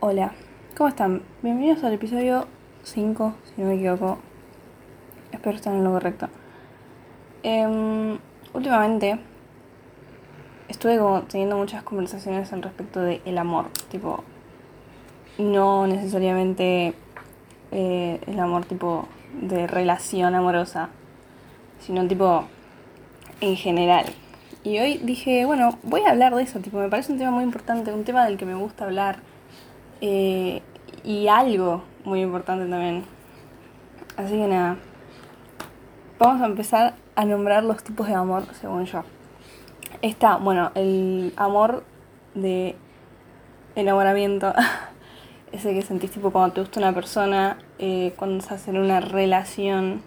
Hola, ¿cómo están? Bienvenidos al episodio 5, si no me equivoco. Espero estar en lo correcto. Em, últimamente estuve como teniendo muchas conversaciones al respecto del el amor. Tipo, no necesariamente eh, el amor tipo de relación amorosa, sino tipo en general. Y hoy dije, bueno, voy a hablar de eso, tipo, me parece un tema muy importante, un tema del que me gusta hablar. Eh, y algo muy importante también. Así que nada, vamos a empezar a nombrar los tipos de amor según yo. Está, bueno, el amor de enamoramiento, ese que sentís tipo cuando te gusta una persona, eh, cuando estás en una relación,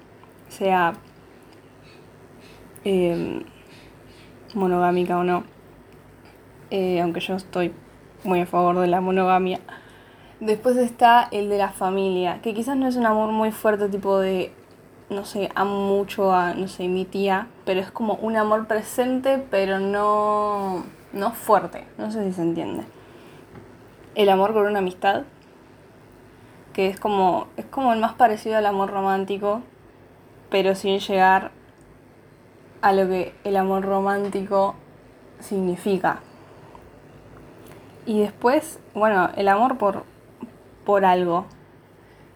sea eh, monogámica o no, eh, aunque yo estoy muy a favor de la monogamia. Después está el de la familia, que quizás no es un amor muy fuerte, tipo de, no sé, amo mucho a, no sé, mi tía, pero es como un amor presente, pero no, no fuerte, no sé si se entiende. El amor por una amistad, que es como, es como el más parecido al amor romántico, pero sin llegar a lo que el amor romántico significa. Y después, bueno, el amor por, por algo,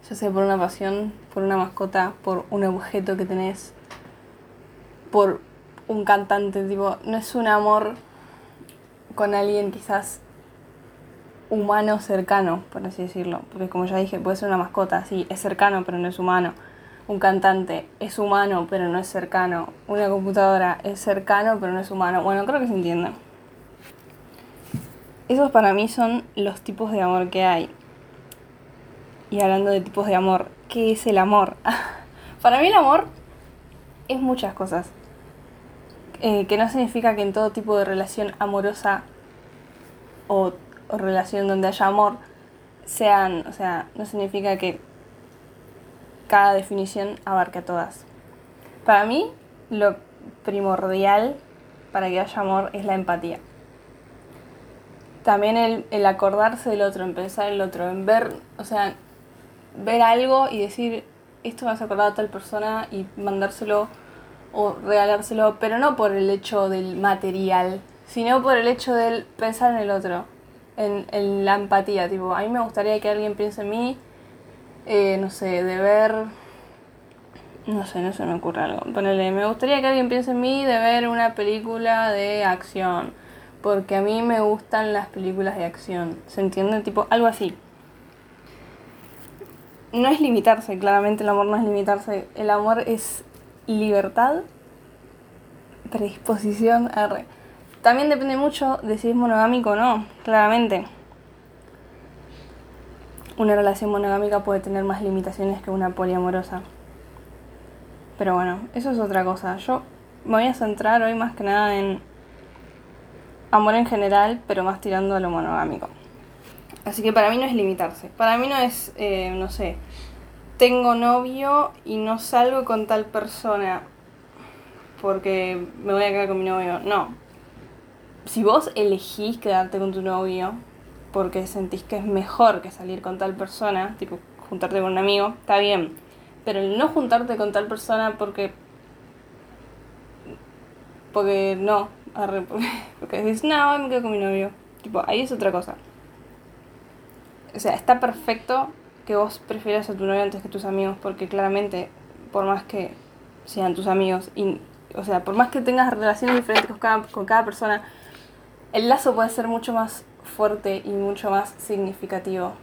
ya sea por una pasión, por una mascota, por un objeto que tenés, por un cantante, tipo, no es un amor con alguien quizás humano cercano, por así decirlo, porque como ya dije, puede ser una mascota, sí, es cercano, pero no es humano. Un cantante es humano, pero no es cercano. Una computadora es cercano, pero no es humano. Bueno, creo que se entiende. Esos para mí son los tipos de amor que hay. Y hablando de tipos de amor, ¿qué es el amor? para mí el amor es muchas cosas. Eh, que no significa que en todo tipo de relación amorosa o, relación donde haya amor sean, o sea, no significa que cada definición abarque a todas. Para mí, lo primordial para que haya amor es la empatía. También el, el acordarse del otro, en pensar en el otro, en ver, o sea, ver algo y decir, esto me has acordado a tal persona y mandárselo o regalárselo, pero no por el hecho del material, sino por el hecho del pensar en el otro, en, en la empatía. Tipo, a mí me gustaría que alguien piense en mí, eh, no sé, de ver, no sé, no se me ocurre algo. Ponele, me gustaría que alguien piense en mí de ver una película de acción, porque a mí me gustan las películas de acción, ¿se entiende? Tipo, algo así. No es limitarse, claramente el amor no es limitarse, el amor es libertad, predisposición, R. También depende mucho de si es monogámico o no, claramente. Una relación monogámica puede tener más limitaciones que una poliamorosa. Pero bueno, eso es otra cosa. Yo me voy a centrar hoy más que nada en amor en general, pero más tirando a lo monogámico. Así que para mí no es limitarse. Para mí no es, eh, no sé, tengo novio y no salgo con tal persona porque me voy a quedar con mi novio. No. Si vos elegís quedarte con tu novio porque sentís que es mejor que salir con tal persona, tipo juntarte con un amigo, está bien. Pero el no juntarte con tal persona porque. Porque no. Porque, porque decís, no, me quedo con mi novio. Tipo, ahí es otra cosa. O sea, está perfecto que vos prefieras a tu novio antes que tus amigos, porque claramente, por más que sean tus amigos, y, o sea, por más que tengas relaciones diferentes con cada, persona, el lazo puede ser mucho más fuerte y mucho más significativo.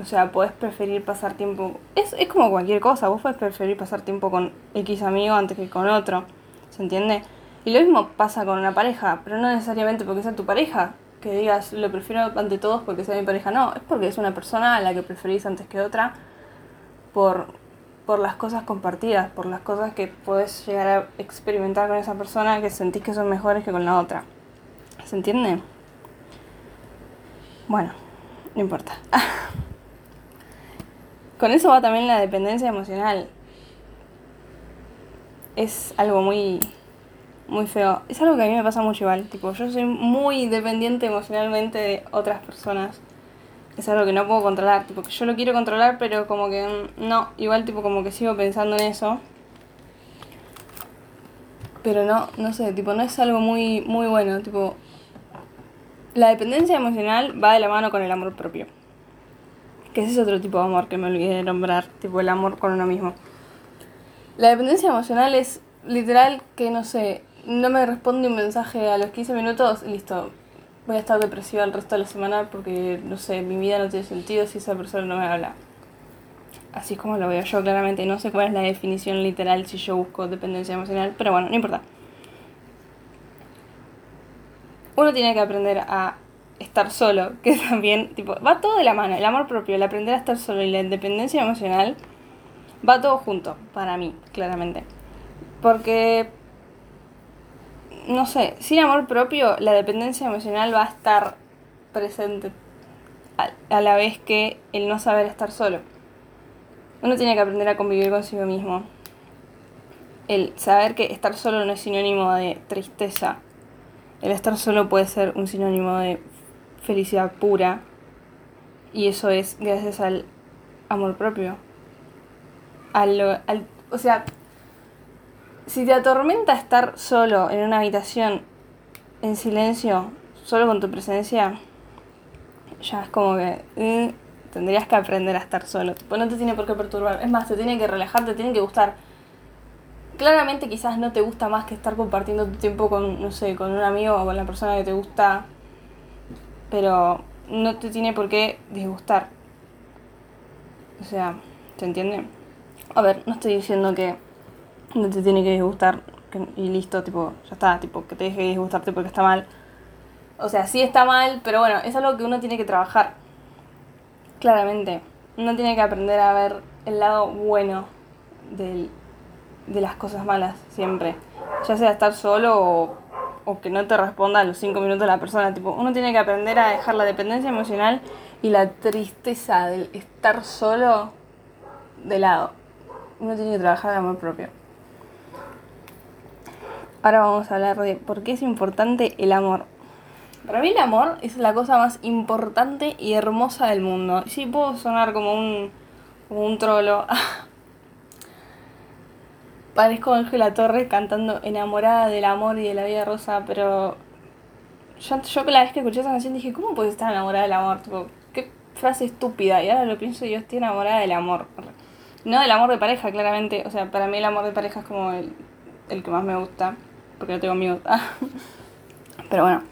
O sea, podés preferir pasar tiempo. Es, es como cualquier cosa, vos podés preferir pasar tiempo con X amigo antes que con otro. ¿Se entiende? Y lo mismo pasa con una pareja, pero no necesariamente porque sea tu pareja, que digas lo prefiero ante todos porque sea mi pareja. No, es porque es una persona a la que preferís antes que otra por, por las cosas compartidas, por las cosas que podés llegar a experimentar con esa persona que sentís que son mejores que con la otra. ¿Se entiende? Bueno, no importa. Con eso va también la dependencia emocional. Es algo muy muy feo. Es algo que a mí me pasa mucho igual. Tipo, yo soy muy dependiente emocionalmente de otras personas. Es algo que no puedo controlar. Tipo, que yo lo quiero controlar, pero como que mm, no. Igual, tipo, como que sigo pensando en eso. Pero no, no sé, tipo, no es algo muy, muy bueno. Tipo, la dependencia emocional va de la mano con el amor propio. Que ese es otro tipo de amor que me olvidé de nombrar. Tipo, el amor con uno mismo. La dependencia emocional es literal que, no sé, no me responde un mensaje a los 15 minutos, listo, voy a estar depresiva el resto de la semana porque, no sé, mi vida no tiene sentido si esa persona no me habla. Así es como lo veo yo claramente. No sé cuál es la definición literal si yo busco dependencia emocional, pero bueno, no importa. Uno tiene que aprender a estar solo, que también, tipo, va todo de la mano. El amor propio, el aprender a estar solo y la independencia emocional va todo junto, para mí, claramente. Porque no sé, sin amor propio, la dependencia emocional va a estar presente a, la vez que el no saber estar solo. Uno tiene que aprender a convivir consigo mismo. El saber que estar solo no es sinónimo de tristeza. El estar solo puede ser un sinónimo de felicidad pura. Y eso es gracias al amor propio. Al, al, o sea, si te atormenta estar solo en una habitación, en silencio, solo con tu presencia, ya es como que eh, tendrías que aprender a estar solo. Tipo, no te tiene por qué perturbar. Es más, te tiene que relajar, te tiene que gustar. Claramente quizás no te gusta más que estar compartiendo tu tiempo con, no sé, con un amigo o con la persona que te gusta. Pero no te tiene por qué disgustar. O sea, ¿se entiende? A ver, no estoy diciendo que no te tiene que disgustar y listo, tipo, ya está, tipo, que te deje de disgustarte porque está mal. O sea, sí está mal, pero bueno, es algo que uno tiene que trabajar. Claramente. Uno tiene que aprender a ver el lado bueno del, de las cosas malas, siempre. Ya sea estar solo o, o que no te responda a los cinco minutos la persona. Tipo, uno tiene que aprender a dejar la dependencia emocional y la tristeza del estar solo de lado. Uno tiene que trabajar el amor propio. Ahora vamos a hablar de por qué es importante el amor. Para mí el amor es la cosa más importante y hermosa del mundo. Sí, puedo sonar como un, como un trolo. Parezco Ángela Torres cantando enamorada del amor y de la vida rosa, pero yo, yo la vez que escuché esa canción dije, ¿cómo puedes estar enamorada del amor? Tipo, qué frase estúpida. Y ahora lo pienso y yo estoy enamorada del amor. No del amor de pareja, claramente. O sea, para mí el amor de pareja es como el, el que más me gusta porque no tengo amigos. Pero bueno.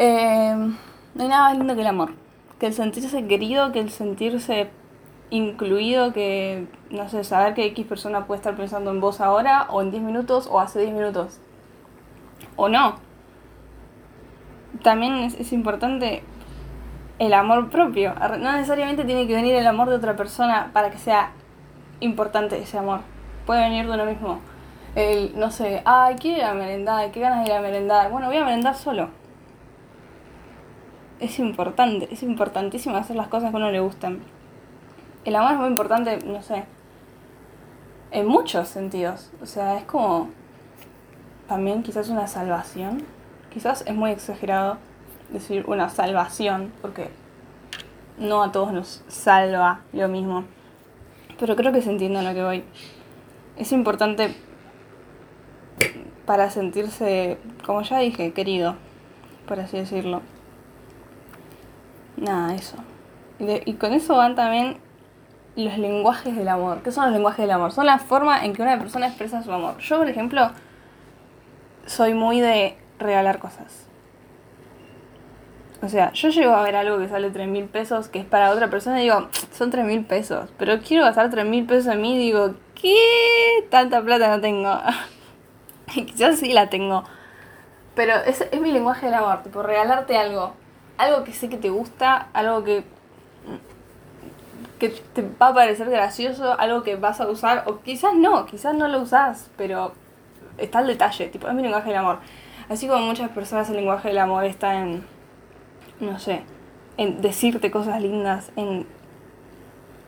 Eh, no hay nada más lindo que el amor. Que el sentirse querido, que el sentirse incluido, que, no sé, saber que X persona puede estar pensando en vos ahora, o en 10 minutos, o hace 10 minutos. O no. También es, es importante el amor propio. No necesariamente tiene que venir el amor de otra persona para que sea importante ese amor. Puede venir de uno mismo el, no sé, ay, quiero ir a merendar, qué ganas de ir a merendar. Bueno, voy a merendar solo. Es importante, es importantísimo hacer las cosas que a uno le gustan. El amor es muy importante, no sé, en muchos sentidos. O sea, es como también quizás una salvación. Quizás es muy exagerado decir una salvación, porque no a todos nos salva lo mismo. Pero creo que se entiende lo que voy. Es importante para sentirse, como ya dije, querido, por así decirlo. Nada, eso. Y, con eso van también los lenguajes del amor. ¿Qué son los lenguajes del amor? Son la forma en que una persona expresa su amor. Yo, por ejemplo, soy muy de regalar cosas. O sea, yo llego a ver algo que sale 3 mil pesos, que es para otra persona, y digo, son 3 mil pesos. Pero quiero gastar 3 mil pesos en mí, digo, ¿qué? Tanta plata no tengo. Quizás sí la tengo. Pero es, es mi lenguaje del amor, tipo regalarte algo. Algo que sé que te gusta, algo que, que te va a parecer gracioso, algo que vas a usar, o quizás no, quizás no lo usás, pero está el detalle, tipo, es mi lenguaje del amor. Así como muchas personas el lenguaje del amor está en, no sé, en decirte cosas lindas, en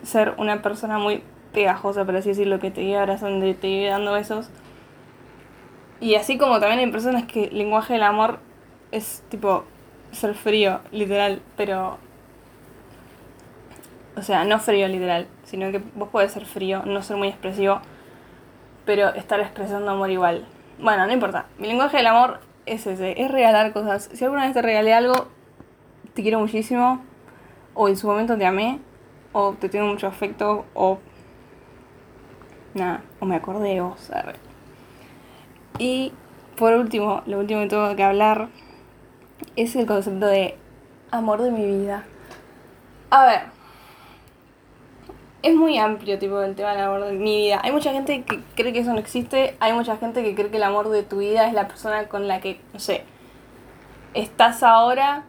ser una persona muy pegajosa, por así decirlo, que te lleve abrazando y te lleve dando besos Y así como también hay personas que el lenguaje del amor es tipo ser frío, literal, pero... O sea, no frío literal, sino que vos podés ser frío, no ser muy expresivo, pero estar expresando amor igual. Bueno, no importa. Mi lenguaje del amor es ese, es regalar cosas. Si alguna vez te regalé algo, te quiero muchísimo, o en su momento te amé, o te tengo mucho afecto, o... Nada, o me acordé de vos. Y por último, lo último que tengo que hablar es el concepto de amor de mi vida. A ver, es muy amplio tipo el tema del amor de mi vida. Hay mucha gente que cree que eso no existe, hay mucha gente que cree que el amor de tu vida es la persona con la que, no sé, estás ahora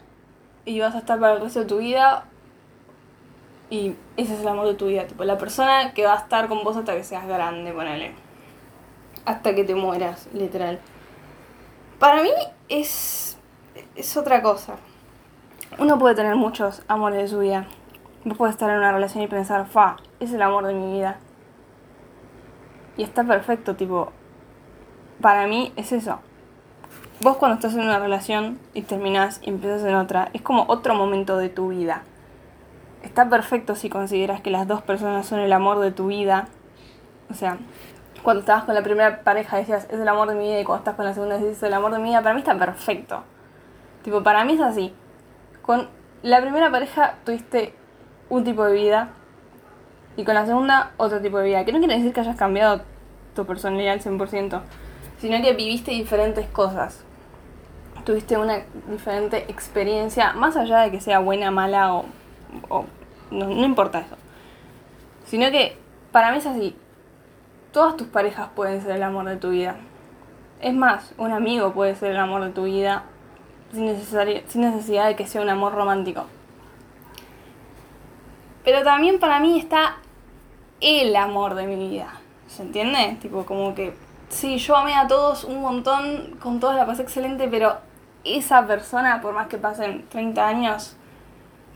y vas a estar para el resto de tu vida y ese es el amor de tu vida, tipo la persona que va a estar con vos hasta que seas grande, ponele. Hasta que te mueras, literal. Para mí es es otra cosa. Uno puede tener muchos amores de su vida. Vos puedes estar en una relación y pensar, fa, es el amor de mi vida. Y está perfecto, tipo, para mí es eso. Vos cuando estás en una relación y terminás y empiezas en otra, es como otro momento de tu vida. Está perfecto si consideras que las dos personas son el amor de tu vida. O sea, cuando estabas con la primera pareja decías, es el amor de mi vida, y cuando estás con la segunda decís, es el amor de mi vida. Para mí está perfecto. Tipo, para mí es así. Con la primera pareja tuviste un tipo de vida y con la segunda otro tipo de vida. Que no quiere decir que hayas cambiado tu personalidad al 100%, sino que viviste diferentes cosas. Tuviste una diferente experiencia, más allá de que sea buena, mala o... no, no importa eso. Sino que para mí es así. Todas tus parejas pueden ser el amor de tu vida. Es más, un amigo puede ser el amor de tu vida sin, sin necesidad de que sea un amor romántico. Pero también para mí está el amor de mi vida. ¿Se entiende? Tipo, como que, sí, yo amé a todos un montón, con todos la pasé excelente, pero esa persona, por más que pasen 30 años,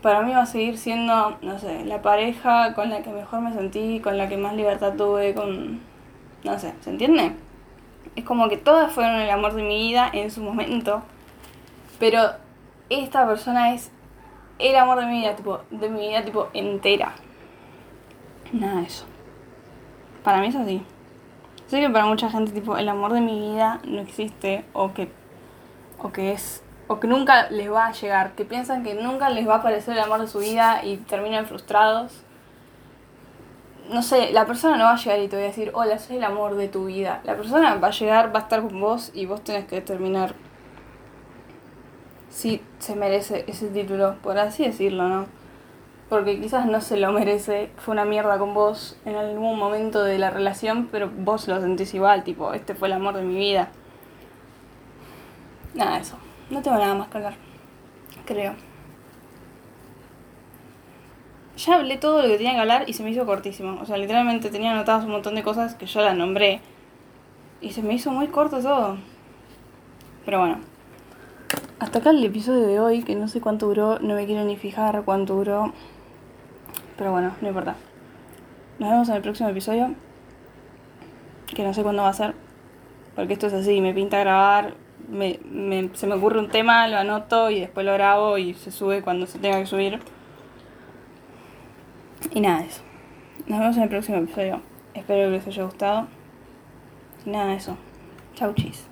para mí va a seguir siendo, no sé, la pareja con la que mejor me sentí, con la que más libertad tuve, con... No sé, ¿se entiende? Es como que todas fueron el amor de mi vida en su momento. Pero esta persona es el amor de mi vida, tipo, de mi vida, tipo, entera. Nada de eso. Para mí es así. Sé que para mucha gente, tipo, el amor de mi vida no existe, o que, o que es, o que nunca les va a llegar, que piensan que nunca les va a aparecer el amor de su vida y terminan frustrados. No sé, la persona no va a llegar y te voy a decir, hola, soy el amor de tu vida. La persona va a llegar, va a estar con vos y vos tenés que terminar sí se merece ese título, por así decirlo, ¿no? Porque quizás no se lo merece, fue una mierda con vos en algún momento de la relación, pero vos lo sentís igual, tipo, este fue el amor de mi vida. Nada eso, no tengo nada más que hablar, creo. Ya hablé todo lo que tenía que hablar y se me hizo cortísimo. O sea, literalmente tenía anotadas un montón de cosas que yo las nombré. Y se me hizo muy corto todo. Pero bueno. Hasta acá el episodio de hoy, que no sé cuánto duró, no me quiero ni fijar cuánto duró. Pero bueno, no importa. Nos vemos en el próximo episodio. Que no sé cuándo va a ser. Porque esto es así, me pinta grabar, me, se me ocurre un tema, lo anoto y después lo grabo y se sube cuando se tenga que subir. Y nada eso. Nos vemos en el próximo episodio. Espero que les haya gustado. Y nada eso. Chau chis.